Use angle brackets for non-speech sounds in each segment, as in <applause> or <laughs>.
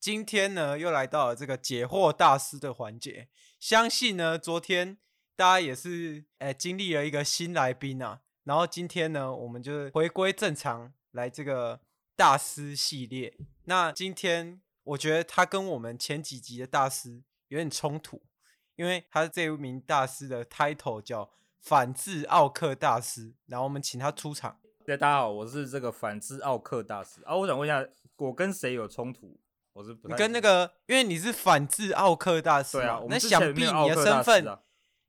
今天呢，又来到了这个解惑大师的环节。相信呢，昨天大家也是诶、经历了一个新来宾啊。然后今天呢，我们就回归正常，来这个大师系列。那今天我觉得他跟我们前几集的大师有点冲突，因为他这一名大师的 title 叫反智奥克大师。然后我们请他出场。对，大家好，我是这个反智奥克大师啊。我想问一下，我跟谁有冲突？我是不你跟那个，因为你是反制奥克大师，对啊，那想必你的身份，啊、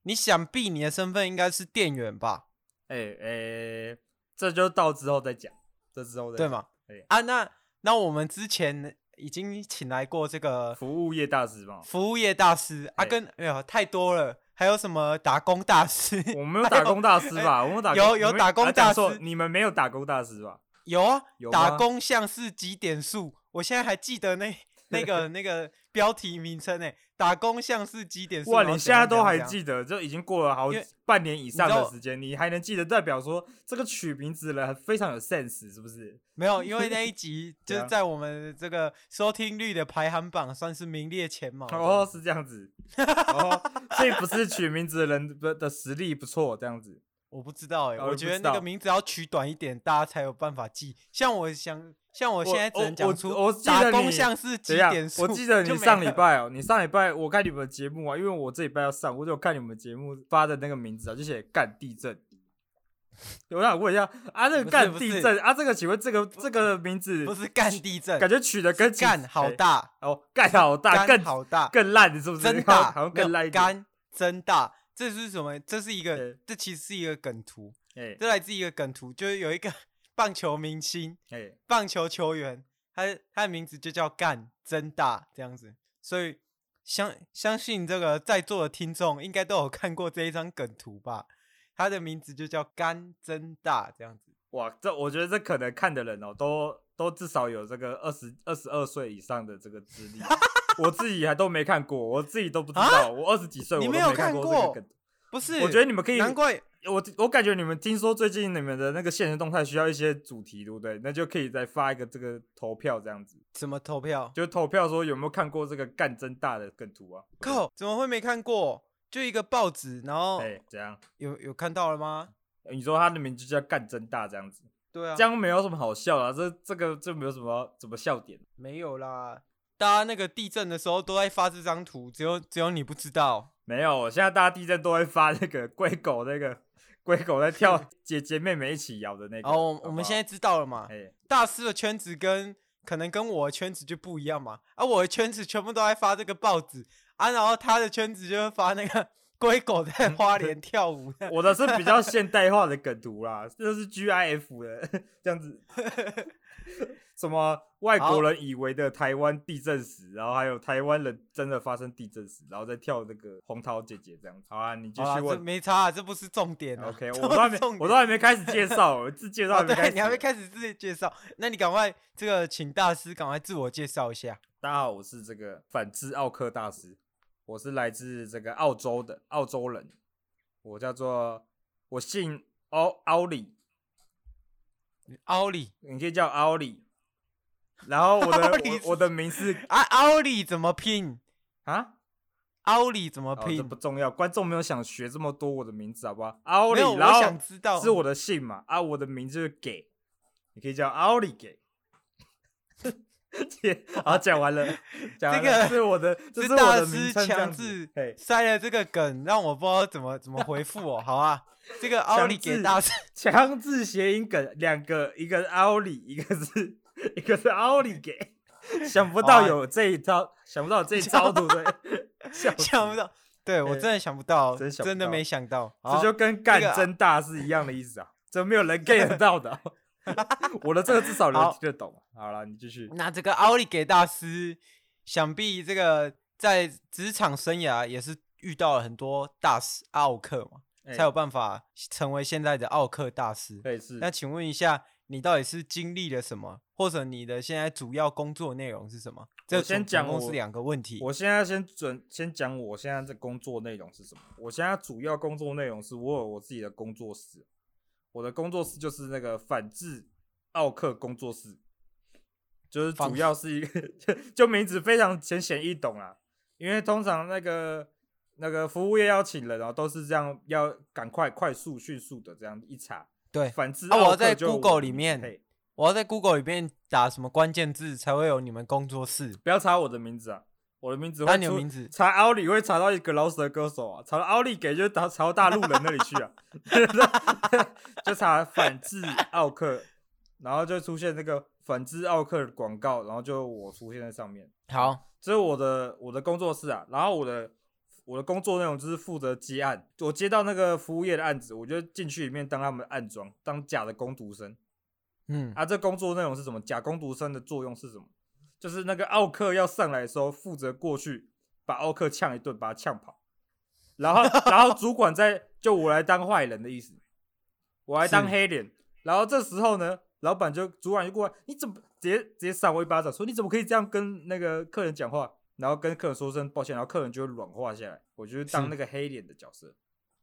你想必你的身份应该是店员吧？哎哎、这就到之后再讲，这之后再讲对吗？欸、啊，那那我们之前已经请来过这个服务业大师嘛？服务业大师啊，跟哎呀太多了，还有什么打工大师？我们有打工大师吧？我们打有有打工大师，你们没有打工大师吧？有啊，有打工像是几点数？我现在还记得那 <laughs> 那个那个标题名称诶，打工像是几点数？哇，你现在都还记得？就已经过了好半年以上的时间，你，还能记得，代表说这个取名字的人非常有 sense，是不是？没有，因为那一集 <laughs> 就是在我们这个收听率的排行榜算是名列前茅。哦，是这样子。哦，所以不是取名字的人的的实力不错，这样子。我不知道哎、欸，我觉得那个名字要取短一点，大家才有办法记。像我想，像我现在只能讲出我打工像是几点数。我记得你上礼拜哦，你上礼拜我看你们的节目啊，因为我这礼拜要上，我就看你们节目发的那个名字啊，就写干地震。我想问一下啊，这个干地震啊，这个请问这个这个名字不是干地震，感觉取的跟干好大哦，干好大，更好大，更烂，是不是？真大，<laughs> 好像更烂一点。干真大。这是什么？这是一个，欸、这其实是一个梗图。哎、这来自一个梗图，就是有一个 <laughs> 棒球明星，哎、棒球球员，他他的名字就叫干真大这样子。所以相相信这个在座的听众应该都有看过这一张梗图吧？他的名字就叫干真大这样子。哇，这我觉得这可能看的人哦，都都至少有这个二十二十二岁以上的这个资历。<laughs> 我自己还都没看过，我自己都不知道。啊、我二十几岁，我都没看过这个。不是，我觉得你们可以。难怪我我感觉你们听说最近你们的那个现实动态需要一些主题，对不对？那就可以再发一个这个投票这样子。什么投票？就投票说有没有看过这个干真大的梗图啊？靠，怎么会没看过？就一个报纸，然后哎，这样有有看到了吗？你说他的名字叫干真大这样子？对啊，这样没有什么好笑啊，这这个这没有什么怎么笑点？没有啦。大家那个地震的时候都在发这张图，只有只有你不知道。没有，现在大家地震都会发那个 <laughs> 龟狗，那个龟狗在跳，姐姐妹妹一起摇的那个。哦，我们现在知道了嘛？嘿大师的圈子跟可能跟我的圈子就不一样嘛。啊，我的圈子全部都在发这个报纸啊，然后他的圈子就会发那个 <laughs> 龟狗在花莲跳舞。我的是比较现代化的梗图啦，这是 GIF 的这样子。<laughs> <laughs> 什么外国人以为的台湾地震史，然后还有台湾人真的发生地震史，然后再跳那个红桃姐姐这样子。好啊，你继续问。没差、啊，这不是重点、啊。OK，<laughs> 我都还没，我都还没开始介绍，自介 <laughs> 绍还没开始、哦。你还没开始自己介绍，那你赶快这个请大师赶快自我介绍一下。大家好，我是这个反制奥克大师，我是来自这个澳洲的澳洲人，我叫做我姓奥奥里，奥里，你可以叫奥里。然后我的 <laughs> 我我的名字啊，奥利怎么拼啊？奥利怎么拼？这不重要，观众没有想学这么多我的名字，好不好？奥利，然后我想知道是我的姓嘛？啊，我的名字就是给，你可以叫奥利给。<laughs> 好，讲完了，<laughs> 这个是我的，这是大师强制塞了这个梗，让我不知道怎么怎么回复哦。好啊，这个奥利给大师强制谐音梗，两个，一个是奥利，一个是。一个是奥利给，想不到有这一招，啊、想不到有这一招，对不对？<laughs> 想想不到，对我真的想不到，真真的没想到，这就跟干真大是一样的意思啊！怎么没有人 get 到的？<laughs> 我的这个至少能听得懂。好了，你继续。那这个奥利给大师，想必这个在职场生涯也是遇到了很多大师奥克才有办法成为现在的奥克大师。对，是。那请问一下，你到底是经历了什么，或者你的现在主要工作内容是什么？这先讲是两个问题。我现在先准先讲我现在的工作内容是什么。我现在主要工作内容是我有我自己的工作室，我的工作室就是那个反制奥克工作室，就是主要是一个就 <laughs> 就名字非常浅显易懂啊。因为通常那个那个服务业要请人哦，都是这样，要赶快、快速、迅速的这样一查。对，反之。啊，我在 Google 里面，我要在 Google 里面打什么关键字才会有你们工作室？不要查我的名字啊，我的名字会。你有名字？查奥利会查到一个饶舌歌手啊，查到奥利给就查查到大陆人那里去啊，<laughs> 就查反制奥克，然后就出现那个反制奥客的广告，然后就我出现在上面。好。这是我的我的工作室啊，然后我的我的工作内容就是负责接案，我接到那个服务业的案子，我就进去里面当他们的暗装，当假的工读生。嗯，啊，这工作内容是什么？假工读生的作用是什么？就是那个奥克要上来的时候，负责过去把奥克呛一顿，把他呛跑，然后 <laughs> 然后主管在就我来当坏人的意思，我来当黑脸，然后这时候呢，老板就主管就过来，你怎么？直接直接扇我一巴掌，说你怎么可以这样跟那个客人讲话？然后跟客人说声抱歉，然后客人就会软化下来。我就是当那个黑脸的角色，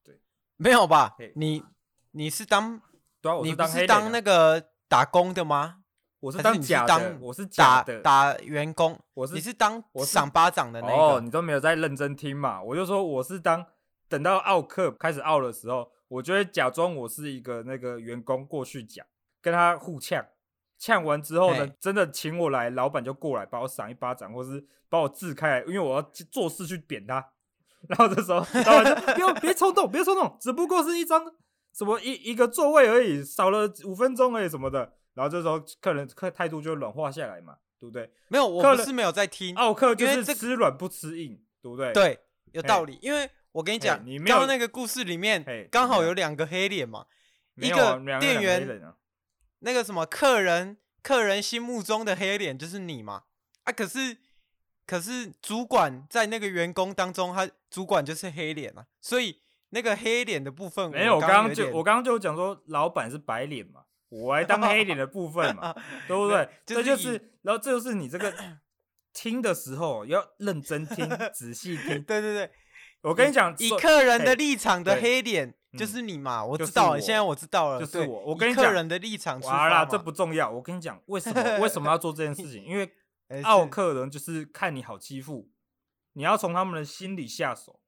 对，没有吧？你你是当，对啊，我是当黑啊，你不是当那个打工的吗？我是当假的，我是假的打员工，我是你是当赏巴掌的那个。哦，你都没有在认真听嘛？我就说我是当等到奥克开始奥的时候，我就会假装我是一个那个员工过去讲，跟他互呛。呛完之后呢，真的请我来，老板就过来把我赏一巴掌，或是把我支开来，因为我要做事去扁他。<laughs> 然后这时候，老板就 <laughs> 不要别冲动，别冲动，只不过是一张什么一一个座位而已，少了五分钟而已什么的。然后这时候客人客态度就软化下来嘛，对不对？没有，我不是没有在听。奥客就是吃软不吃硬，对不对？对，有道理。因为我跟你讲，你刚刚那个故事里面刚好有两个黑脸嘛，一个店员。那个什么客人，客人心目中的黑脸就是你嘛？啊，可是可是主管在那个员工当中，他主管就是黑脸啊，所以那个黑脸的部分，没有，我刚刚就我刚刚就讲说，老板是白脸嘛，我来当黑脸的部分嘛，<laughs> 对不对？这就是，然后这就是你这个听的时候要认真听，<laughs> 仔细听。对对对，我跟你讲，以客人的立场的黑脸。就是你嘛，我知道，现在我知道了，就是我。我跟你讲，客人的立场出发啦，这不重要。我跟你讲，为什么 <laughs> 为什么要做这件事情？因为 <laughs> 奥克人就是看你好欺负，你要从他们的心里下手。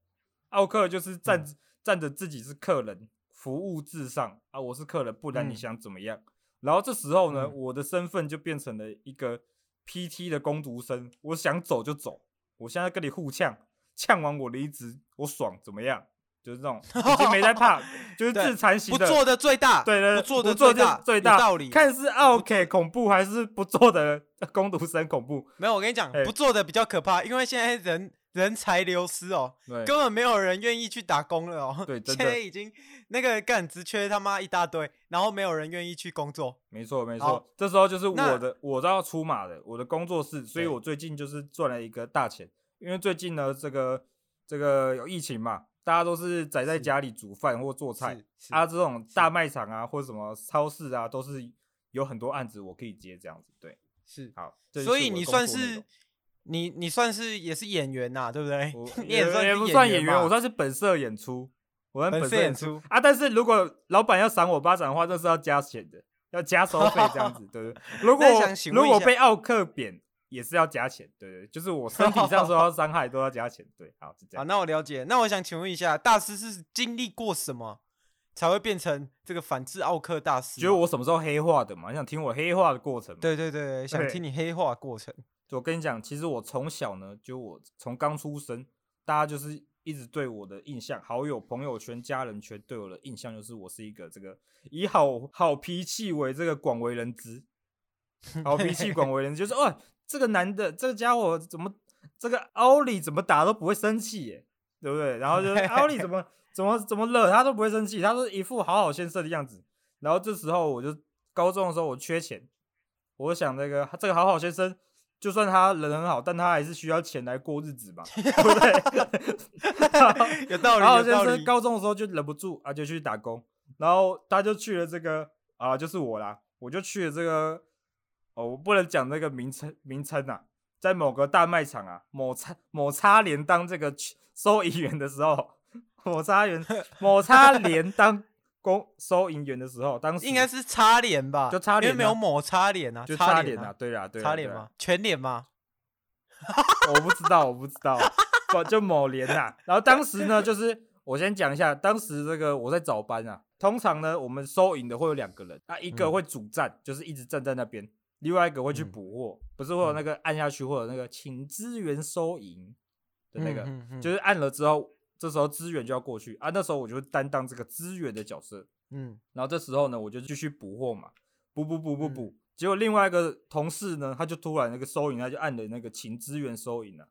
奥克就是站站着自己是客人，服务至上啊，我是客人，不然你想怎么样？然后这时候呢，我的身份就变成了一个 PT 的工读生，我想走就走。我现在跟你互呛，呛完我离职，我爽怎么样？就是这种已经没在怕，<laughs> 就是自残型的，不做的最大，对对，不做的最大最大道理。看是 OK 恐怖还是不做的工读生恐怖？没有，我跟你讲，不做的比较可怕，因为现在人人才流失哦，根本没有人愿意去打工了哦。对，现在已经那个干职缺他妈一大堆，然后没有人愿意去工作。没错没错，这时候就是我的我都要出马的，我的工作室，所以我最近就是赚了一个大钱，因为最近呢这个这个有疫情嘛。大家都是宅在家里煮饭或做菜，啊，这种大卖场啊或者什么超市啊，都是有很多案子我可以接这样子。对，是好，所以你算是你你算是也是演员呐，对不对？<laughs> 你也算也不算演员，我算是本色演出，我算本色演出啊。但是如果老板要赏我巴掌的话，这是要加钱的，要加收费这样子，对不对？<laughs> 如果如果被奥克扁。也是要加钱，对对，就是我身体上受到伤害都要加钱，对，好是这样。好，那我了解。那我想请问一下，大师是经历过什么才会变成这个反制奥克大师？觉得我什么时候黑化的嘛？你想听我黑化的过程吗？对对对，想听你黑化的过程。我跟你讲，其实我从小呢，就我从刚出生，大家就是一直对我的印象，好友、朋友圈、家人圈对我的印象，就是我是一个这个以好好脾气为这个广为人知，<laughs> 好脾气广为人知，就是哦。这个男的，这个家伙怎么，这个奥利怎么打都不会生气耶，对不对？然后就是奥利怎么 <laughs> 怎么怎么惹他都不会生气，他是一副好好先生的样子。然后这时候我就高中的时候我缺钱，我想那个这个好好先生就算他人很好，但他还是需要钱来过日子嘛，对不对？<laughs> 有道理。<laughs> 然后先生高中的时候就忍不住啊，就去打工，然后他就去了这个啊，就是我啦，我就去了这个哦，我不能讲那个名称名称啊，在某个大卖场啊，某叉某叉联当这个收银员的时候，某叉员 <laughs> 某叉联当。工收银员的时候，当时应该是擦脸吧，就擦脸，因为没有抹擦脸啊，就擦脸啊，对啦，对，擦脸吗？全脸吗？<laughs> 我不知道，我不知道，不就某脸啊。然后当时呢，就是我先讲一下，当时这个我在早班啊，通常呢，我们收银的会有两个人，啊，一个会主站，就是一直站在那边，另外一个会去补货，不是会有那个按下去或者那个请资源收银的那个，就是按了之后。这时候资源就要过去啊，那时候我就会担当这个资源的角色，嗯，然后这时候呢，我就继续补货嘛，补补补补补，结果另外一个同事呢，他就突然那个收银，他就按了那个请资源收银了。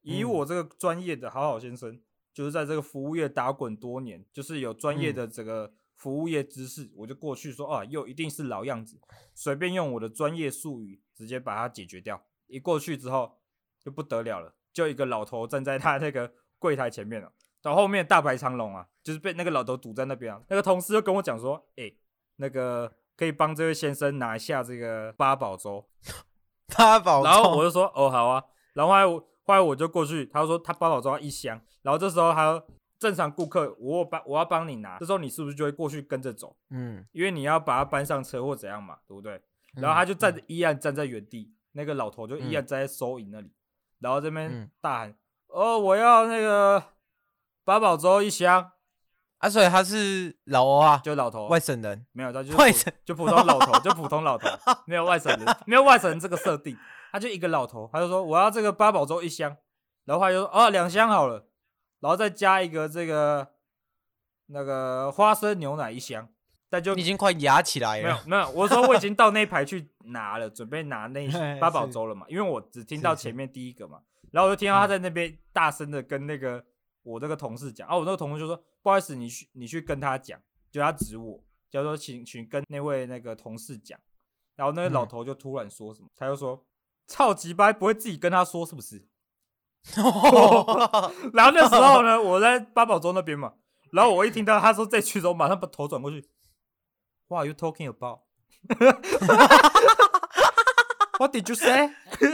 以我这个专业的好好先生，就是在这个服务业打滚多年，就是有专业的这个服务业知识，我就过去说啊，又一定是老样子，随便用我的专业术语直接把它解决掉。一过去之后就不得了了，就一个老头站在他那个。柜台前面了，到后面大排长龙啊，就是被那个老头堵在那边啊。那个同事就跟我讲说：“哎、欸，那个可以帮这位先生拿一下这个八宝粥。”八宝粥。然后我就说：“哦，好啊。”然后后来我后来我就过去，他说他八宝粥一箱。然后这时候他说正常顾客，我帮我要帮你拿，这时候你是不是就会过去跟着走？嗯，因为你要把他搬上车或怎样嘛，对不对？然后他就站着，依然站在原地。那个老头就依然站在收银那里，然后这边大喊。哦，我要那个八宝粥一箱啊！所以他是老欧啊，就老头，外省人没有，他就 <laughs> 外省，就普通老头，就普通老头，<laughs> 没有外省人，没有外省人这个设定，他就一个老头，他就说我要这个八宝粥一箱，然后他就说哦两箱好了，然后再加一个这个那个花生牛奶一箱，但就已经快压起来了，没有没有，我说我已经到那排去拿了，准备拿那 <laughs> 八宝粥了嘛，因为我只听到前面第一个嘛。然后我就听到他在那边大声的跟那个我那个同事讲，啊，我那个同事就说不好意思，你去你去跟他讲，就他指我，叫说请请跟那位那个同事讲。然后那个老头就突然说什么，他就说超级掰，不会自己跟他说是不是？<laughs> 然后那时候呢，我在八宝粥那边嘛，然后我一听到他说这句之后，马上把头转过去，What are you talking about? <laughs> What did you say?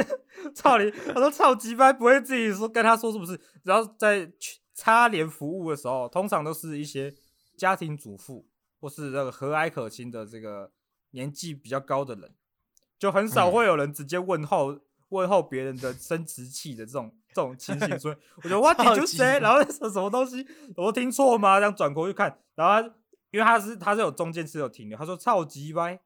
<laughs> 操你！我说超级掰，不会自己说跟他说是不是？然后在擦脸服务的时候，通常都是一些家庭主妇或是那个和蔼可亲的这个年纪比较高的人，就很少会有人直接问候、嗯、问候别人的生殖器的这种这种情形。<laughs> 所以我觉得 What did you say？然后说什么东西？我听错吗？这样转过去看，然后他因为他是他是有中间是有停留，他说超级歪。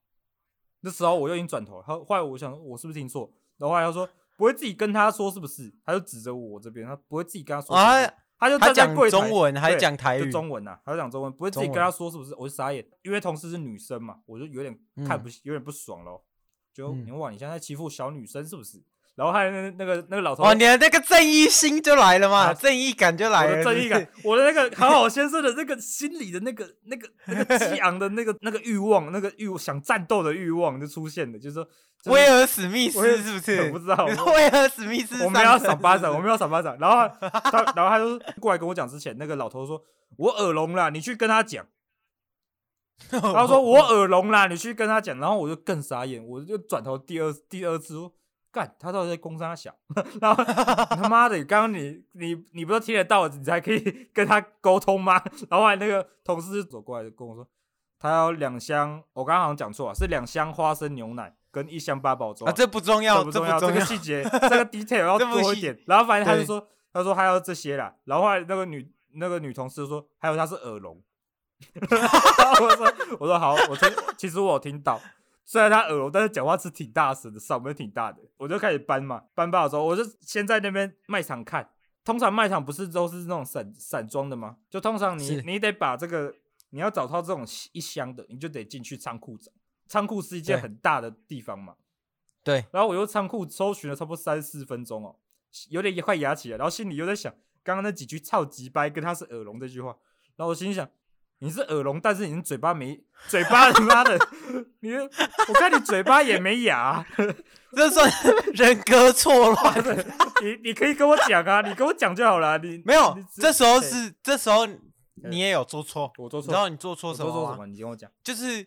那时候我又已经转头，他后来我想我是不是听错？然后后来他说。不会自己跟他说是不是？他就指着我这边，他不会自己跟他说。啊，他就他讲中文还是讲台语？就中文啊，他就讲中文，不会自己跟他说是不是？我就傻眼，因为同事是女生嘛，我就有点看不，有点不爽咯。就你哇，你现在欺负小女生是不是？然后还有那那个那个老头，哦，你的那个正义心就来了嘛，正义感就来了，正义感，我的那个好好先生的那个心里的那个那个那个激昂的那个那个欲望，那个欲想战斗的欲望就出现了，就是说。威尔史密斯是不是？我不知道。威尔史密斯，我们要赏巴掌，我们要赏巴掌。然后他，然后他就过来跟我讲之前，那个老头说：“我耳聋了，你去跟他讲。”他说：“我耳聋了，你去跟他讲。”然后我就更傻眼，我就转头第二第二次说：“干，他到底在攻三小？” <laughs> 然后他妈的，刚刚你你你不是听得到，你才可以跟他沟通吗？<laughs> 然后后来那个同事走过来跟我说：“他要两箱，我刚刚好像讲错了，是两箱花生牛奶。”跟一箱八宝粥啊，这不重要，这不重要，这个细节，这个 detail <laughs> 要多一点。然后反正他就说，他说还要这些啦。然后后来那个女那个女同事说，还有他是耳聋。我说我说好，我听，其实我有听到，虽然他耳聋，但是讲话是挺大声的，嗓门挺大的。我就开始搬嘛，搬吧的时候，我就先在那边卖场看。通常卖场不是都是那种散散装的吗？就通常你你得把这个，你要找到这种一箱的，你就得进去仓库找。仓库是一件很大的地方嘛，对。然后我又仓库搜寻了差不多三四分钟哦，有点快牙起来，然后心里又在想刚刚那几句超级掰跟他是耳聋这句话，然后我心里想，你是耳聋，但是你嘴巴没嘴巴，他妈的，你我看你嘴巴也没牙、啊，<laughs> 这算人格错乱。<laughs> 你你可以跟我讲啊，你跟我讲就好了。你没有，这时候是这时候你也有做错，我做错，然后你做错什么？做错什么？你跟我讲，就是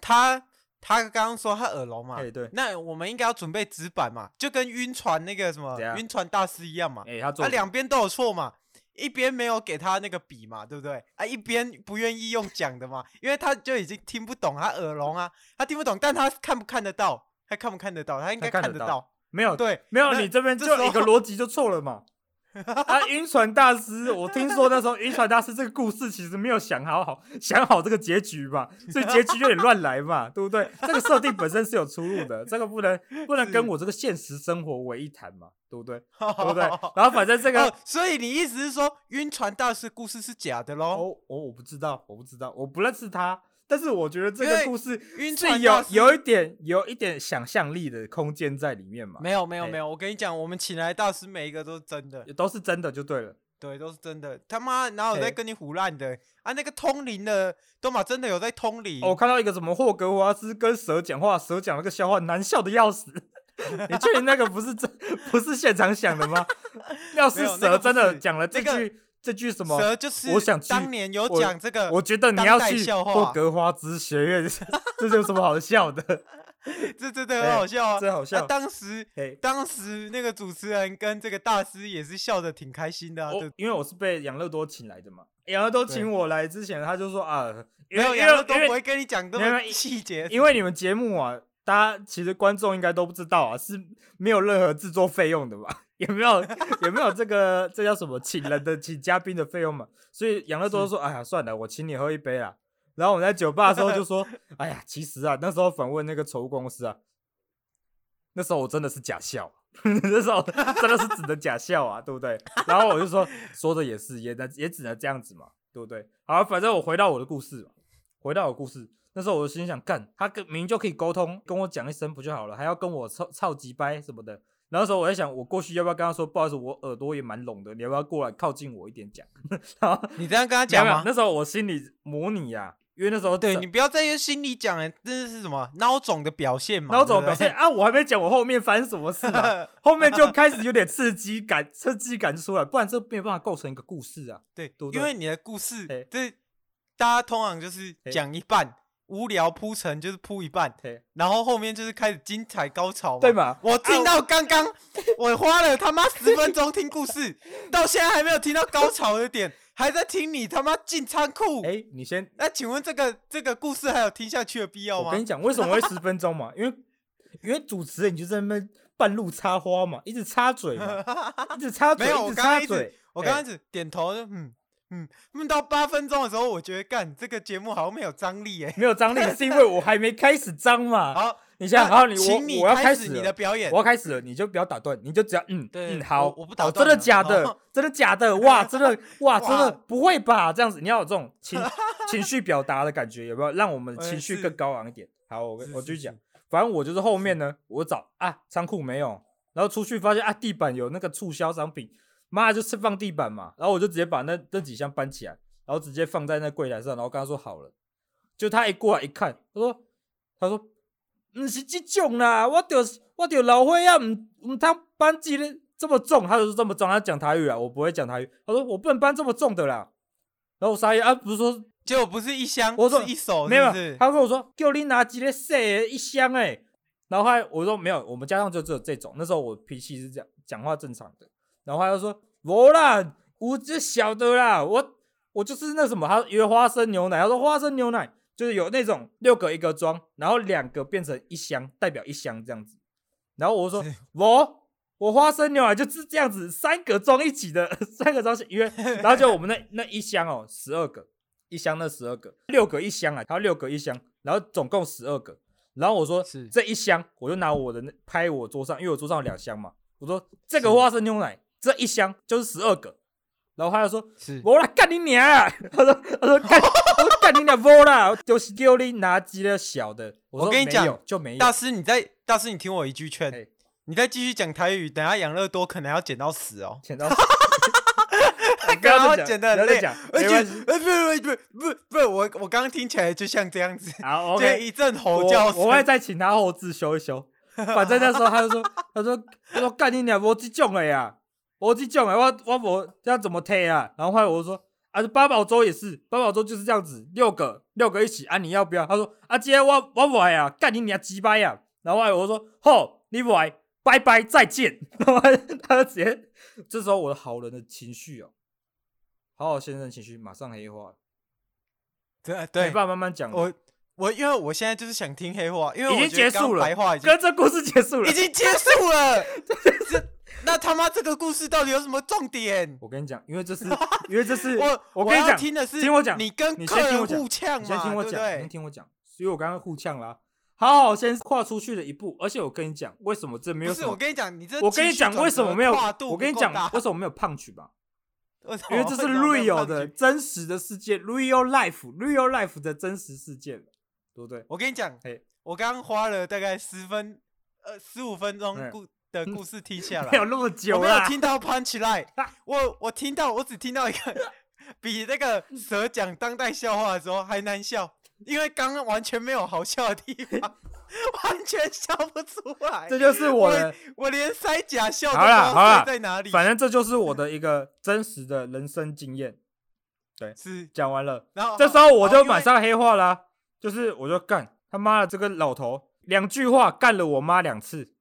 他。他刚刚说他耳聋嘛，哎对，那我们应该要准备纸板嘛，就跟晕船那个什么晕船大师一样嘛，哎，他他两边都有错嘛，一边没有给他那个笔嘛，对不对？啊，一边不愿意用讲的嘛，因为他就已经听不懂，他耳聋啊，他听不懂，但他看不看得到？他看不看得到？他应该看得到，没有对，没有，你这边就一个逻辑就错了嘛。<laughs> 啊，晕船大师，我听说那时候晕船大师这个故事其实没有想好好想好这个结局嘛，所以结局有点乱来嘛，对不对？这个设定本身是有出入的，这个不能不能跟我这个现实生活为一谈嘛，对不对？<laughs> 对不对？然后反正这个，哦，所以你意思是说晕船大师故事是假的喽？哦哦，我不知道，我不知道，我不认识他。但是我觉得这个故事是有有一点有一点想象力的空间在里面嘛？没有没有没有，我跟你讲，我们请来大师每一个都是真的，都是真的就对了。对，都是真的。他妈哪有在跟你胡乱的啊？那个通灵的都嘛真的有在通灵。我看到一个什么霍格华兹跟蛇讲话，蛇讲了个笑话，难笑的要死。<laughs> 你确定那个不是真不是现场想的吗？<laughs> 要是蛇真的讲了这句。这句什么？蛇就是我想当年有讲这个，我觉得你要去霍格华兹学院，<laughs> 这有什么好笑的？<laughs> 这真的很好笑啊！真好笑。当时，当时那个主持人跟这个大师也是笑的挺开心的啊。因为我是被养乐多请来的嘛，养乐多请我来之前，他就说啊，没有养乐多不会跟你讲这么细节，因为你们节目啊，大家其实观众应该都不知道啊，是没有任何制作费用的嘛。<laughs> 也没有 <laughs> 也没有这个这叫什么请人的请嘉宾的费用嘛？所以养乐多说：“哎呀，算了，我请你喝一杯啦。”然后我们在酒吧的时候就说：“ <laughs> 哎呀，其实啊，那时候访问那个宠物公司啊，那时候我真的是假笑，那时候真的是只能假笑啊，对不对？”然后我就说：“说的也是，也能也只能这样子嘛，对不对？”好，反正我回到我的故事，回到我的故事。那时候我心想：干，他跟明明就可以沟通，跟我讲一声不就好了，还要跟我操操机掰什么的。然后时候我在想，我过去要不要跟他说，不好意思，我耳朵也蛮聋的，你要不要过来靠近我一点讲？<laughs> 然后你这样跟他讲吗？那时候我心里模拟呀，因为那时候对你不要在于心里讲，哎，这是什么孬种的表现嘛？孬种表现啊！我还没讲我后面发生什么事啊，后面就开始有点刺激感，刺激感出来，不然这没有办法构成一个故事啊。对，对对，因为你的故事，这大家通常就是讲一半。无聊铺陈就是铺一半，然后后面就是开始精彩高潮嘛，对吧？我听到刚刚，<laughs> 我花了他妈十分钟听故事，到现在还没有听到高潮的点，<laughs> 还在听你他妈进仓库。哎，你先，那请问这个这个故事还有听下去的必要吗？我跟你讲，为什么会十分钟嘛？因为因为主持人你就在那边半路插花嘛，一直插嘴嘛，<laughs> 一直插嘴，没有，一直插嘴，我刚开始点头，嗯。嗯，问到八分钟的时候，我觉得干这个节目好像没有张力哎，没有张力是因为我还没开始张嘛。<laughs> 好，你先，好，你我我要开始你的表演，我要开始了，你就不要打断，你就只要嗯嗯好，我不打断，真的假的？真的假的？哇，真的 <laughs> 哇，真的不会吧？这样子你要有这种情情绪表达的感觉，有没有？让我们情绪更高昂一点。好，我我继续讲，反正我就是后面呢，我找啊仓库没有，然后出去发现啊地板有那个促销商品。妈就是放地板嘛，然后我就直接把那那几箱搬起来，然后直接放在那柜台上，然后跟他说好了。就他一过来一看，他说：“他说，不是这种啦，我丢我丢老灰啊，唔唔通搬几的这么重，他就是这么重。他讲台语啊，我不会讲台语。他说我不能搬这么重的啦。然后我傻眼啊，不是说结果不是一箱，我说是一手没有。他跟我说叫你拿几个小的一箱哎、欸，然后还我说没有，我们家上就只有这种。那时候我脾气是这样，讲话正常的。然后他就说：“我啦，我就晓得啦，我我就是那什么，他以为花生牛奶，他说花生牛奶就是有那种六个一个装，然后两个变成一箱，代表一箱这样子。然后我说 <laughs> 我我花生牛奶就是这样子，三个装一起的，<laughs> 三个装因为然后就我们那那一箱哦，十二个一箱那十二个，六个一箱啊，他六个一箱，然后总共十二个。然后我说是这一箱，我就拿我的那拍我桌上，因为我桌上有两箱嘛，我说这个花生牛奶。”这一箱就是十二个，然后他就说：“是我来干你娘！”他说：“他说干，我干你娘！我啦，就是丢你拿几个小的。”我跟你讲，就没有。大师，你再大师，你听我一句劝，你再继续讲台语，等下养乐多可能要剪到死哦，剪到死。<laughs> 然后讲剪的很累，而且呃不不不不不，我我刚刚听起来就像这样子，好 <laughs> 就 OK，一阵吼叫声我我会再请他后置修一修。反正那时候他就说，他说他说干你娘，我这种的呀，无这种的，我我我这样怎么推啊？然后后来我就说啊，八宝粥也是，八宝粥就是这样子，六个六个一起啊，你要不要？他说啊，今天我我不来啊，干你娘鸡掰呀！然后后来我就说吼，你不来，拜拜再见。然 <laughs> 后他就直接，这时候我的好人的情绪哦，好好先生情绪马上黑化，对对，没办法慢慢讲。我我因为我现在就是想听黑话，因为已经结束了，白话已经跟这故事结束了，已经结束了。<laughs> 这那他妈这个故事到底有什么重点？我跟你讲，因为这是，因为这是我我跟你讲，听的是听我讲，你跟客人互呛嘛，你先听我讲，你先听我讲。所以我刚刚互呛啦，好好先跨出去了一步，而且我跟你讲，为什么这没有？不是我跟你讲，你这我跟你讲为什么没有？我跟你讲为什么没有胖曲吧？<laughs> 因为这是 real 的真实的世界，real life，real life 的真实世界，对不对？我跟你讲，我刚刚花了大概十分呃十五分钟故的故事听下来，<laughs> 没有那么久，我没有听到 punch line，<laughs> 我我听到我只听到一个比那个蛇讲当代笑话的时候还难笑，因为刚刚完全没有好笑的地方，完全笑不出来。这就是我的，我连塞假笑都好了好了在哪里？反正这就是我的一个真实的人生经验。对，是讲完了，然后这时候我就马上黑化啦，就是我就干他妈的这个老头，两句话干了我妈两次。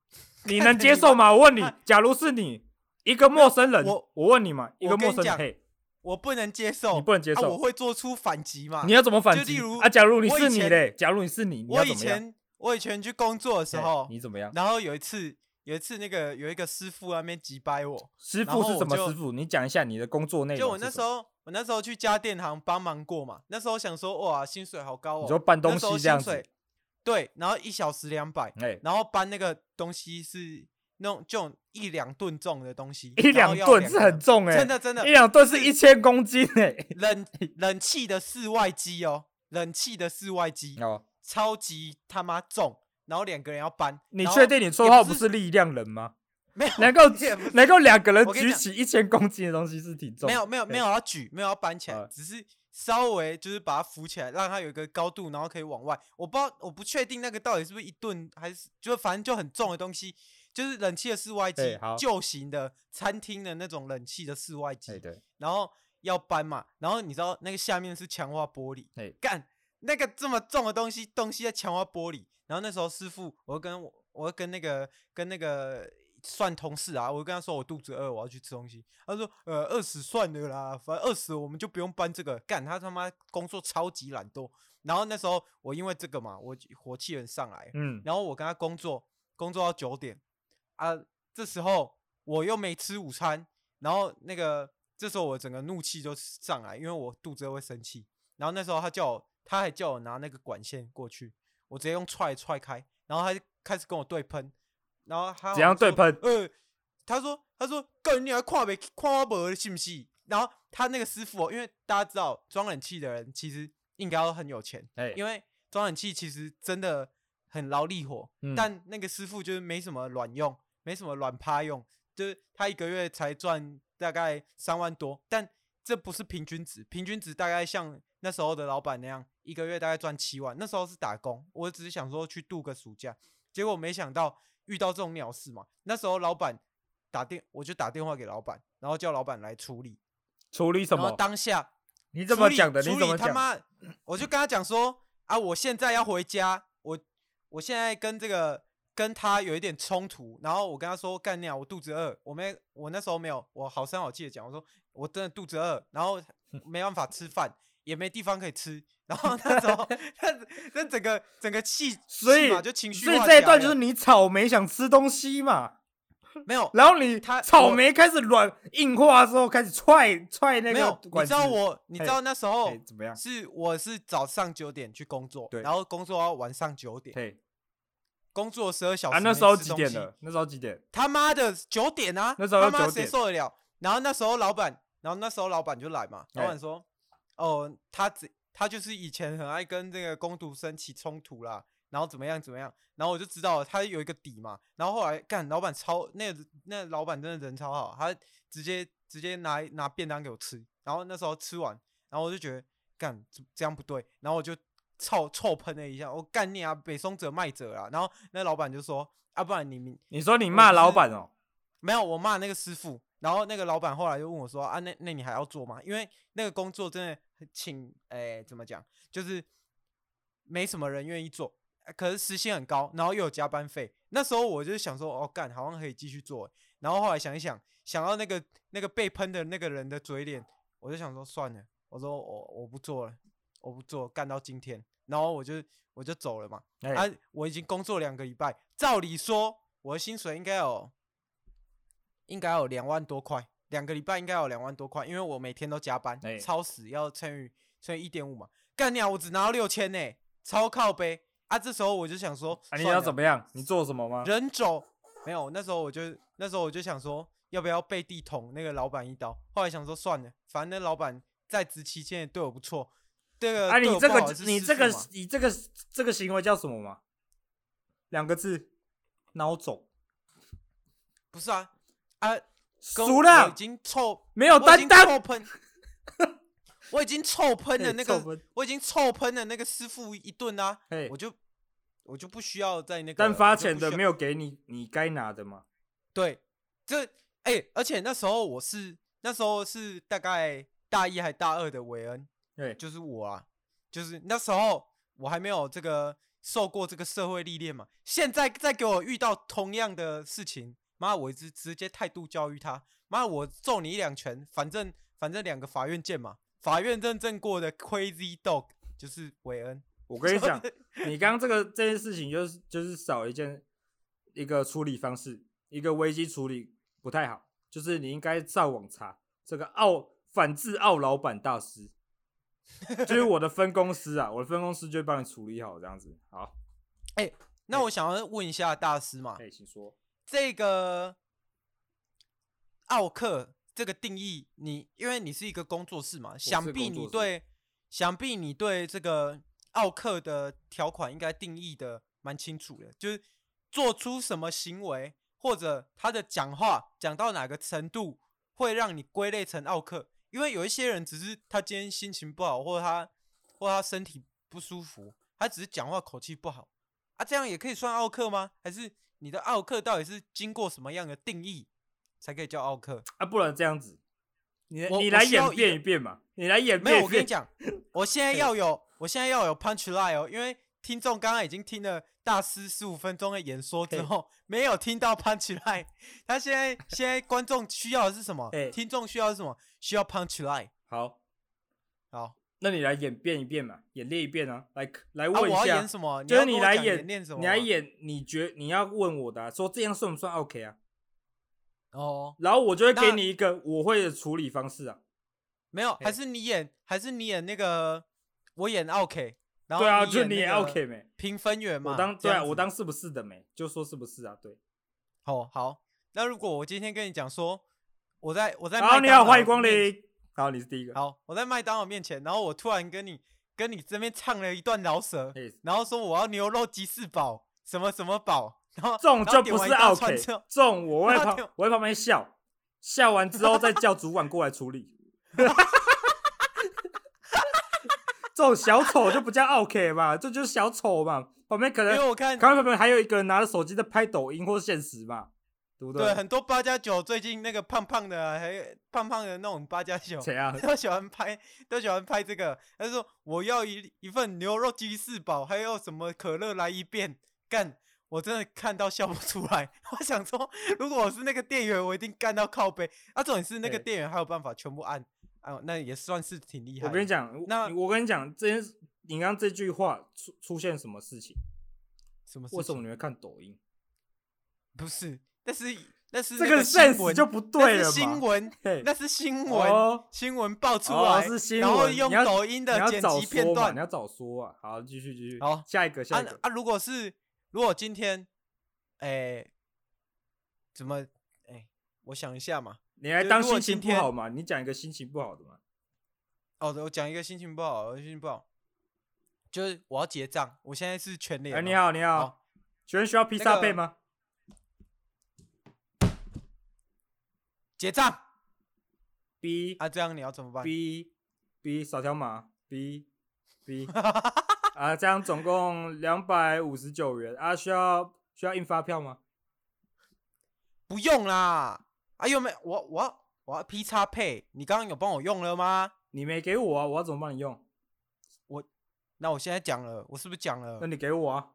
你能接受吗？<laughs> 我问你，假如是你一个陌生人，我我问你嘛，一个陌生人，嘿，我不能接受，你不能接受，我会做出反击嘛？你要怎么反击？啊，假如你是你嘞，假如你是你，我以前我以前去工作的时候，你怎么样？然后有一次有一次那个有一个师傅那边急掰我，师傅是什么师傅？你讲一下你的工作内容。就我那时候我那时候去家电行帮忙过嘛，那时候想说哇薪水好高哦，你说搬东西这样子。对，然后一小时两百，哎，然后搬那个东西是那种这种一两吨重的东西，一两吨是很重哎，欸，真的真的，一两吨是一千公斤哎，欸，冷冷气的室外机哦，冷气的室外机哦，超级他妈重，然后两个人要搬，你确定你绰号不是力量人吗？没有，能够能够两个人举起一千公斤的东西是挺重，没有没有没有要举，没有要搬起来，只是。稍微就是把它扶起来，让它有一个高度，然后可以往外。我不知道，我不确定那个到底是不是一顿，还是就反正就很重的东西，就是冷气的室外机，旧型的餐厅的那种冷气的室外机。然后要搬嘛，然后你知道那个下面是强化玻璃，干那个这么重的东西，东西在强化玻璃。然后那时候师傅，我跟我，我跟那个跟那个。算同事啊，我跟他说我肚子饿，我要去吃东西。他说呃饿死算了啦，反正饿死我们就不用搬这个。干他他妈工作超级懒惰。然后那时候我因为这个嘛，我火气很上来。嗯。然后我跟他工作，工作到九点啊，这时候我又没吃午餐，然后那个这时候我整个怒气就上来，因为我肚子会生气。然后那时候他叫我，他还叫我拿那个管线过去，我直接用踹踹开，然后他就开始跟我对喷。然后他怎样对喷？呃，他说：“他说，个人你还跨没跨没是不信？”然后他那个师傅哦，因为大家知道装冷气的人其实应该都很有钱，欸、因为装冷气其实真的很劳力活。嗯、但那个师傅就是没什么卵用，没什么卵趴用，就是他一个月才赚大概三万多，但这不是平均值，平均值大概像那时候的老板那样，一个月大概赚七万。那时候是打工，我只是想说去度个暑假，结果没想到。遇到这种鸟事嘛，那时候老板打电，我就打电话给老板，然后叫老板来处理。处理什么？当下你怎么讲的？你怎么他妈？我就跟他讲说啊，我现在要回家，我我现在跟这个跟他有一点冲突，然后我跟他说干鸟，我肚子饿，我没我那时候没有，我好声好气的讲，我说我真的肚子饿，然后没办法吃饭。也没地方可以吃，然后那时候，<laughs> 那那整个整个气，所以就情绪，所以这一段就是你草莓想吃东西嘛，没有，然后你他草莓开始软硬化之后，开始踹踹那个，没有，你知道我，你知道那时候怎么样？是我是早上九点去工作，对，然后工作到晚上九点，对，工作十二小时，啊，那时候几点了？那时候几点？他妈的九点啊！那时候九点，谁受得了？然后那时候老板，然后那时候老板就来嘛，老板说。哦，他只他就是以前很爱跟这个工读生起冲突啦，然后怎么样怎么样，然后我就知道了他有一个底嘛。然后后来干老板超那个、那个、老板真的人超好，他直接直接拿拿便当给我吃。然后那时候吃完，然后我就觉得干这样不对，然后我就臭臭喷了一下，我干你啊，北松者卖者啊。然后那老板就说啊，不然你你说你骂老板哦？没有，我骂那个师傅。然后那个老板后来就问我说啊，那那你还要做吗？因为那个工作真的请诶怎么讲，就是没什么人愿意做。可是时薪很高，然后又有加班费。那时候我就想说，哦干，好像可以继续做。然后后来想一想，想到那个那个被喷的那个人的嘴脸，我就想说算了，我说我我不做了，我不做，干到今天。然后我就我就走了嘛。哎、啊，我已经工作两个礼拜，照理说我的薪水应该有应该有两万多块，两个礼拜应该有两万多块，因为我每天都加班，超时要乘以乘以一点五嘛。干鸟，我只拿到六千呢，超靠背。啊，这时候我就想说，啊，你要怎么样？你做什么吗？人走没有？那时候我就那时候我就想说，要不要背地捅那个老板一刀？后来想说算了，反正那老板在职期间也对我不错。这个啊，你这个你这个你这个这个行为叫什么吗？两个字，孬种。不是啊啊，熟了，已经臭没有担当。<laughs> 我已经臭喷了那个，我已经臭喷了那个师傅一顿啊！我就我就不需要在那个，但发钱的没有给你你该拿的嘛？对，这哎、欸，而且那时候我是那时候是大概大一还大二的韦恩，对，就是我啊，就是那时候我还没有这个受过这个社会历练嘛。现在再给我遇到同样的事情，妈，我直直接态度教育他，妈，我揍你一两拳，反正反正两个法院见嘛。法院认证过的 Crazy Dog 就是韦恩。我跟你讲，你刚刚这个这件事情就是就是少一件一个处理方式，一个危机处理不太好，就是你应该上网查这个奥反制奥老板大师，就是我的分公司啊，我的分公司就会帮你处理好这样子。好，哎、欸，那我想要问一下大师嘛，可以请说这个奥克。这个定义，你因为你是一个工作室嘛，想必你对，想必你对这个奥克的条款应该定义的蛮清楚的，就是做出什么行为，或者他的讲话讲到哪个程度会让你归类成奥克。因为有一些人只是他今天心情不好，或者他或者他身体不舒服，他只是讲话口气不好啊，这样也可以算奥克吗？还是你的奥克到底是经过什么样的定义？才可以叫奥克啊，不能这样子。你你来演变一遍嘛，你来演变。没有，我跟你讲，我现在 <laughs> 要有，我现在要有 punch line 哦，因为听众刚刚已经听了大师十五分钟的演说之后，没有听到 punch line。<laughs> 他现在现在观众需要的是什么？听众需要的是什么？需要 punch line。好，好，那你来演变一变嘛，演练一遍啊，来来问一下，我要演什么？就是你来演，练什么？你来演，你觉你要问我的，说这样算不算 OK 啊？哦，然后我就会给你一个我会的处理方式啊。没有，还是你演，还是你演那个，我演 OK，然后对啊，就你演 OK 没？评分员嘛，我当对啊，我当是不是的没？就说是不是啊？对。哦，好，那如果我今天跟你讲说，我在我在，好，你好，欢迎光临。好，你是第一个。好，我在麦当劳面前，然后我突然跟你跟你这边唱了一段饶舌，然后说我要牛肉鸡翅堡，什么什么堡。然后这种就不是 OK，这种我会旁我会旁边笑，笑完之后再叫主管过来处理。<laughs> 这种小丑就不叫 OK 嘛，这就是小丑嘛。旁边可能因为我看刚刚旁边还有一个人拿着手机在拍抖音或现实嘛，对不对？对，很多八加九最近那个胖胖的，还胖胖的那种八加九，谁啊？<laughs> 都喜欢拍，都喜欢拍这个。他说我要一一份牛肉鸡翅堡，还有什么可乐来一遍干。我真的看到笑不出来，<laughs> 我想说，如果我是那个店员，我一定干到靠背。啊，重点是那个店员还有办法全部按，啊，那也算是挺厉害。我跟你讲，那我跟你讲，这件你刚刚这句话出出现什么事情？什么事情？为什么你会看抖音？不是，但是那是这个 sense 就不对了嘛。新闻，那是新闻，新闻爆出来，然后用抖音的剪辑片段，你要早说啊。好，继续继续。好，下一个，下一个啊，如果是。如果今天，哎、欸，怎么，哎、欸，我想一下嘛。你来当心情不好嘛？你讲一个心情不好的嘛。哦，我讲一个心情不好，心情不好。就是我要结账，我现在是全脸。哎，你好，你好，请问需要披萨配吗？结账。B 啊，这样你要怎么办？B B 扫条码。B B <laughs> 啊，这样总共两百五十九元啊，需要需要印发票吗？不用啦。啊，有没有？我我我要 P 叉配，你刚刚有帮我用了吗？你没给我啊，我要怎么帮你用？我那我现在讲了，我是不是讲了？那你给我啊！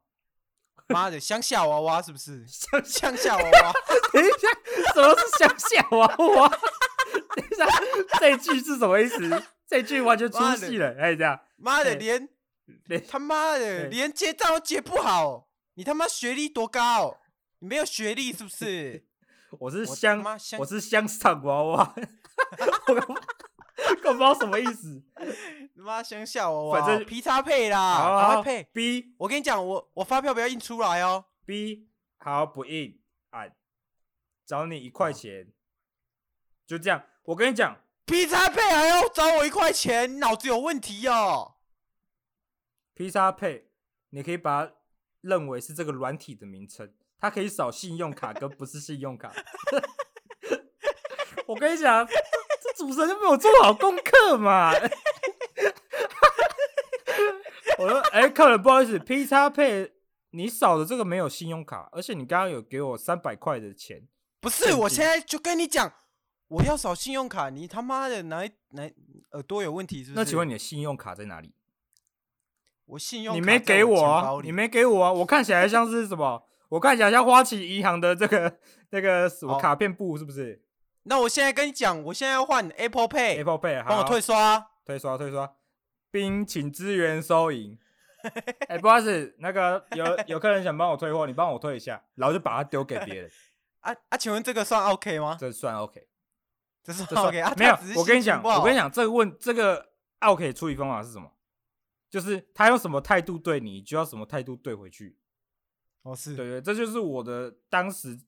妈的，乡下娃娃是不是？乡乡下娃娃？<laughs> 等一下，什么是乡下娃娃？<laughs> 等一下，这句是什么意思？这句完全出戏了。哎，这样，妈的，连连他妈的连接账都接不好，你他妈学历多高？你没有学历是不是？<laughs> 我是乡，我是乡上娃娃。我我不知道什么意思。<laughs> 你妈乡下娃娃，反正 P 叉配啦，好配 B。我跟你讲，我我发票不要印出来哦。B 好不印，按找你一块钱，就这样。我跟你讲，P 叉配还要找我一块钱，你脑子有问题哦。P 叉配，你可以把它认为是这个软体的名称，它可以扫信用卡，跟不是信用卡。<laughs> <laughs> 我跟你讲，这主持人就没有做好功课嘛。<laughs> 我说，哎、欸，客人，不好意思，P 叉配，你扫的这个没有信用卡，而且你刚刚有给我三百块的钱。不是，我现在就跟你讲。我要扫信用卡，你他妈的哪哪耳朵有问题是不是？那请问你的信用卡在哪里？我信用卡你没给我啊？你没给我啊？我看起来像是什么？我看起来像花旗银行的这个那个什么卡片簿是不是？那我现在跟你讲，我现在要换 Apple Pay，Apple Pay，帮我退刷，退刷，退刷，冰请支援收银。<laughs> 哎、欸，不好意思，那个有有客人想帮我退货，你帮我退一下，然后就把它丢给别人。<laughs> 啊啊，请问这个算 OK 吗？这算 OK。这是 OK 啊，没有，我跟你讲，我跟你讲，这个问这个 OK 处理方法是什么？就是他用什么态度对你，就要什么态度对回去。哦，是对对，这就是我的当时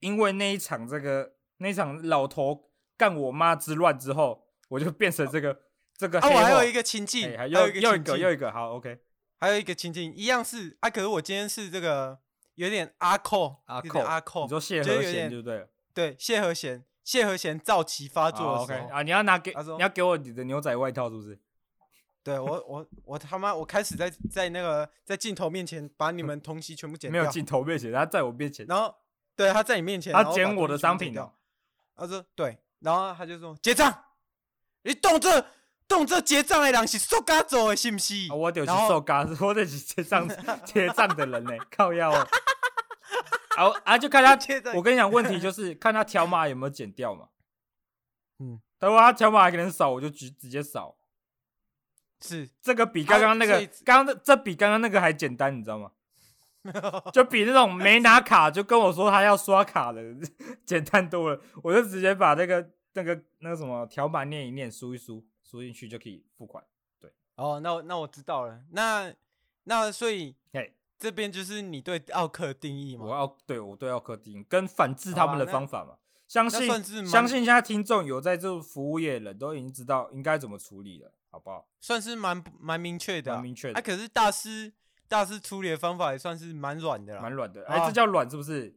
因为那一场这个那场老头干我妈之乱之后，我就变成这个、哦、这个。啊，我还有一个情境，还有一个，又一个，又一个，好，OK，还有一个情境，一样是啊，可是我今天是这个有点阿扣，阿扣，阿扣，你说谢和弦对不对？对，谢和弦。谢和弦躁期发作的时候 oh, okay. 啊，你要拿给你要给我你的牛仔外套是不是？对我我我他妈我开始在在那个在镜头面前把你们东西全部剪掉。没有镜头面前，他在我面前。然后对他在你面前，他剪我的商品哦。他说对，然后他就说结账，你动这动这结账的人是塑胶做的，是不是？啊、我就是塑胶，<laughs> 我就是结账结账的人呢，靠腰、喔。好啊，就看他。<laughs> 我跟你讲，问题就是看他条码有没有剪掉嘛。嗯，等会他条码还可能扫，我就直直接扫。是这个比刚刚那个，刚刚的这比刚刚那个还简单，你知道吗？<laughs> 就比那种没拿卡就跟我说他要刷卡的 <laughs> 简单多了。我就直接把那个那个那个什么条码念一念，输一输，输进去就可以付款。对，哦，那我那我知道了。那那所以，哎。这边就是你对奥克定义吗？我要对我对奥克定义跟反制他们的方法嘛。相信相信现在听众有在这服务业的人都已经知道应该怎么处理了，好不好？算是蛮蛮明确的，蛮明确的。啊，可是大师大师处理的方法也算是蛮软的啦，蛮软的。哎，这叫软是不是？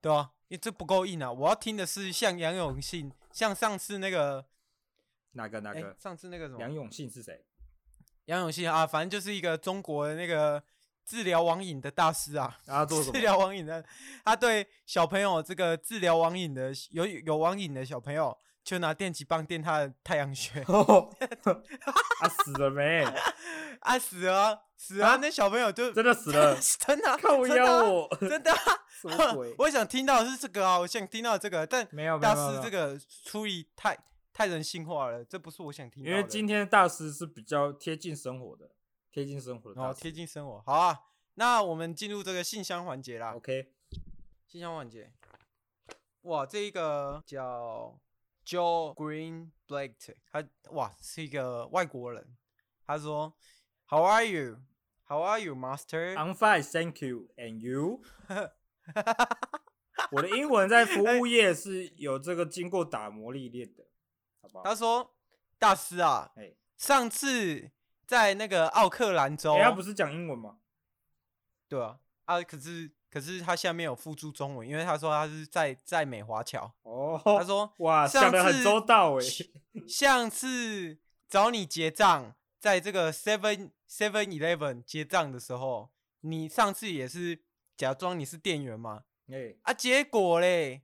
对啊，因为这不够硬啊！我要听的是像杨永信，像上次那个哪个哪个？上次那个什么？杨永信是谁？杨永信啊，反正就是一个中国的那个。治疗网瘾的大师啊，啊做什么？治疗网瘾的，他对小朋友这个治疗网瘾的有有网瘾的小朋友，就拿电击棒电他的太阳穴。<laughs> 啊死了没？<laughs> 啊死了，死了！那小朋友就真的死了，<laughs> 真的靠腰我，真的。我想听到的是这个啊，我想听到这个，但没有大师这个处理太太人性化了，这不是我想听到的。因为今天的大师是比较贴近生活的。贴近生活的哦，贴近生活，好啊。那我们进入这个信箱环节啦。OK，信箱环节。哇，这一个叫 Joe Green Blake，他哇是一个外国人。他说：“How are you? How are you, Master? I'm fine, thank you. And you？” <laughs> 我的英文在服务业是有这个经过打磨历练的，好不好？他说：“大师啊，欸、上次。”在那个奥克兰州，欸、家不是讲英文吗？对啊，啊，可是可是他下面有附注中文，因为他说他是在在美华侨。哦，他说 <laughs> 哇，想的很周到哎，上次找你结账，在这个 Seven Seven Eleven 结账的时候，你上次也是假装你是店员嘛？哎、欸，啊，结果嘞，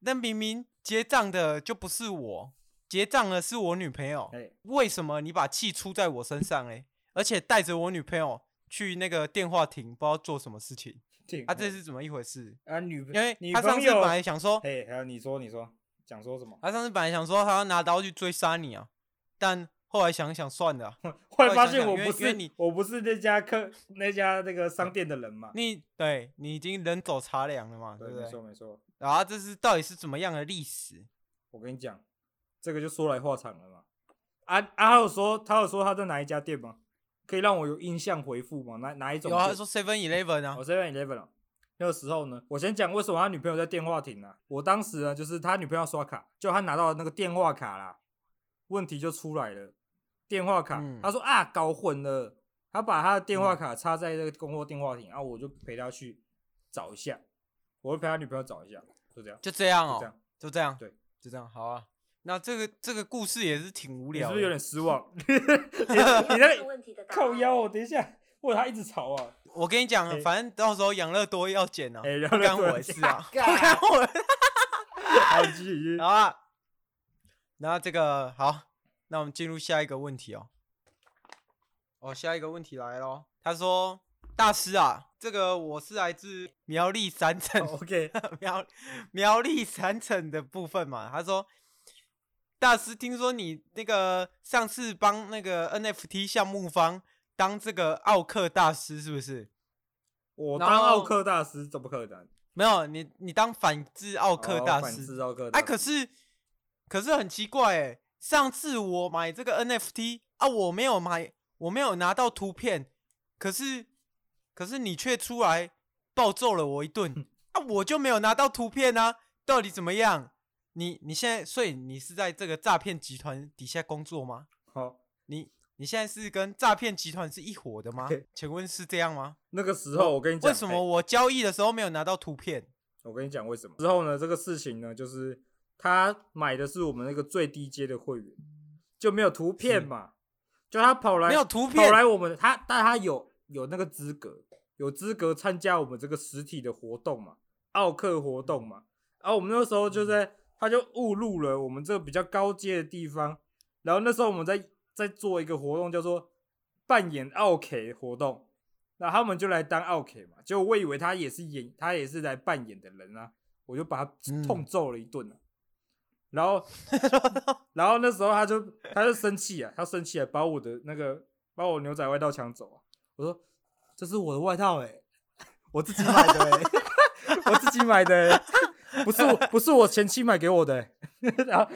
那明明结账的就不是我。结账的是我女朋友，欸、为什么你把气出在我身上嘞？而且带着我女朋友去那个电话亭，不知道做什么事情。啊，这是怎么一回事？啊，女，因为他上次本来想说，哎，还有你说，你说，想说什么？他上次本来想说他要拿刀去追杀你啊，但后来想想算了，<laughs> 后来发现我不是你，我不是那家客那家那个商店的人嘛。你对你已经人走茶凉了嘛，对不对？没错没错。然后这是到底是怎么样的历史？我跟你讲。这个就说来话长了嘛。啊啊，他有说他有说他在哪一家店吗？可以让我有印象回复吗？哪哪一种？有啊，他说 Seven Eleven 啊。我，Seven Eleven 啊。那个时候呢，我先讲为什么他女朋友在电话亭啊。我当时呢，就是他女朋友刷卡，就他拿到那个电话卡啦，问题就出来了。电话卡，嗯、他说啊，搞混了。他把他的电话卡插在这个公货电话亭，然后、我就陪他去找一下，我会陪他女朋友找一下，就这样，就这样哦，就这样，就这样，对，就这样，好啊。那这个这个故事也是挺无聊的，是不是有点失望？<laughs> 你你在靠腰哦，等一下，或者他一直吵啊。<laughs> 我跟你讲，欸、反正到时候养乐多要剪了，欸、<laughs> 不干我的事啊，不干我。好，继续。好啊，那这个好，那我们进入下一个问题哦。哦，下一个问题来喽。他说：“大师啊，这个我是来自苗栗三城、oh,，OK，苗苗栗三城的部分嘛。”他说。大师，听说你那个上次帮那个 NFT 项目方当这个奥克大师，是不是？我当奥克大师怎么可能？没有，你你当反制奥克大师。反制奥克。哎，可是可是很奇怪哎，上次我买这个 NFT 啊，我没有买，我没有拿到图片，可是可是你却出来暴揍了我一顿 <laughs> 啊，我就没有拿到图片啊，到底怎么样？你你现在，所以你是在这个诈骗集团底下工作吗？好，你你现在是跟诈骗集团是一伙的吗？嘿请问是这样吗？那个时候我跟你讲，为什么我交易的时候没有拿到图片？我跟你讲为什么？之后呢，这个事情呢，就是他买的是我们那个最低阶的会员，就没有图片嘛？就他跑来没有图片，跑来我们他，但他有有那个资格，有资格参加我们这个实体的活动嘛？奥克活动嘛？然后我们那个时候就在。他就误入了我们这个比较高阶的地方，然后那时候我们在在做一个活动，叫做扮演奥 K 活动，那他们就来当奥 K 嘛，结果我以为他也是演，他也是来扮演的人啊，我就把他痛揍了一顿，嗯、然后 <laughs> 然后那时候他就他就生气啊，他生气啊，把我的那个把我牛仔外套抢走啊，我说这是我的外套哎、欸，<laughs> 我自己买的哎、欸，<laughs> 我自己买的、欸。不是我，不是我前妻买给我的、欸，然后，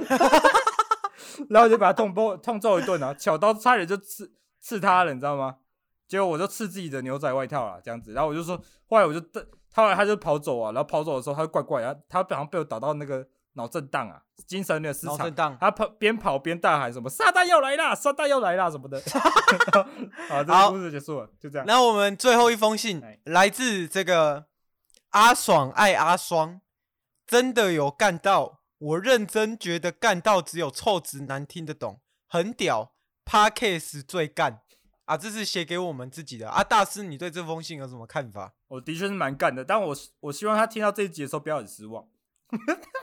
<laughs> 然后就把他痛揍痛揍一顿啊，巧刀差点就刺刺他了，你知道吗？结果我就刺自己的牛仔外套啊，这样子，然后我就说，后来我就他后来他就跑走啊，然后跑走的时候他就怪怪啊，他好像被我打到那个脑震荡啊，精神的失常，他跑边跑边大喊什么“撒旦要来啦，撒旦要来啦”什么的。<laughs> 好，这个故事结束了，就这样。那我们最后一封信来自这个阿爽爱阿双。真的有干到，我认真觉得干到只有臭直男听得懂，很屌，Podcast 最干啊！这是写给我们自己的啊，大师，你对这封信有什么看法？我的确是蛮干的，但我我希望他听到这一集的时候不要很失望。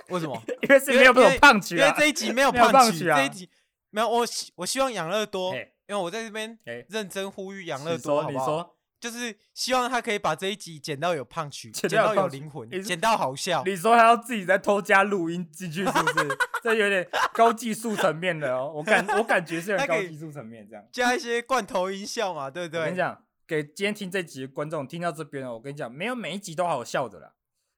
为什么？<laughs> 因为是没有这种胖曲啊，因为这一集没有胖曲啊，这一集没有。我希我希望养乐多，因为我在这边认真呼吁养乐多，好不好？就是希望他可以把这一集剪到有 punch，剪到有灵魂，剪到好笑。你说他要自己再偷加录音进去，是不是？<laughs> 这有点高技术层面的哦。我感 <laughs> 我感觉是有点高技术层面，这样加一些罐头音效嘛，对不对？我跟你讲，给今天听这集的观众听到这边哦，我跟你讲，没有每一集都好笑的啦，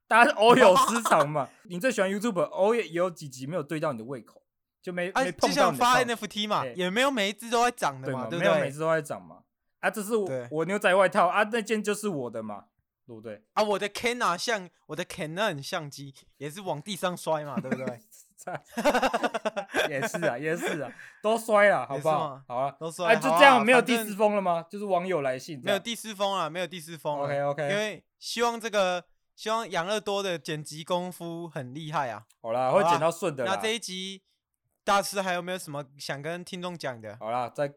大家偶有失常嘛。<laughs> 你最喜欢 YouTube，偶尔也有几集没有对到你的胃口，就没没碰到。就像发 NFT 嘛，也没有每一只都在涨的嘛，对不对？没有每只都在涨嘛。啊，这是我我牛仔外套啊，那件就是我的嘛，对不对？啊，我的 Canon 相，我的 Canon 相机也是往地上摔嘛，对不对？<laughs> 也是啊，也是啊，都摔了，好不好？好啊，都摔。哎，就这样，没有第四封了吗？就是网友来信，没有第四封啊，没有第四封。OK OK，因为希望这个，希望养乐多的剪辑功夫很厉害啊。好啦，会剪到顺的。那这一集大师还有没有什么想跟听众讲的？好啦，再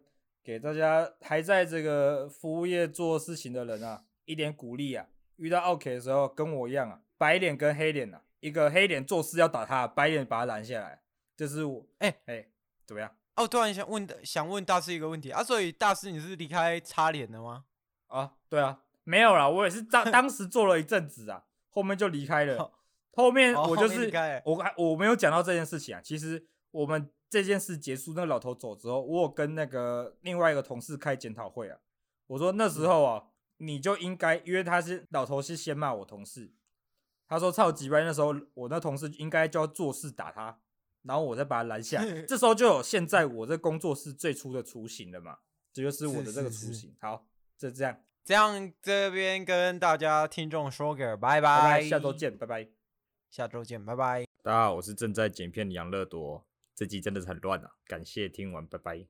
给大家还在这个服务业做事情的人啊，一点鼓励啊。遇到 OK 的时候，跟我一样啊，白脸跟黑脸啊，一个黑脸做事要打他，白脸把他拦下来。就是我，哎、欸、哎、欸，怎么样？哦，突然想问，想问大师一个问题啊，所以大师你是离开擦脸的吗？啊，对啊，没有啦，我也是当当时做了一阵子啊，后面就离开了。后面我就是、哦、我还我没有讲到这件事情啊。其实我们这件事结束，那个老头走之后，我有跟那个另外一个同事开检讨会啊。我说那时候啊，嗯、你就应该，因为他是老头是先骂我同事，他说超级班那时候我那同事应该就要做事打他。然后我再把他拦下，<laughs> 这时候就有现在我这工作室最初的雏形了嘛，这就是我的这个雏形。是是是好，就这样，这样这边跟大家听众说个拜拜，拜拜，下周见，拜拜，下周见，拜拜。大家好，我是正在剪片的杨乐多，这集真的是很乱啊，感谢听完，拜拜。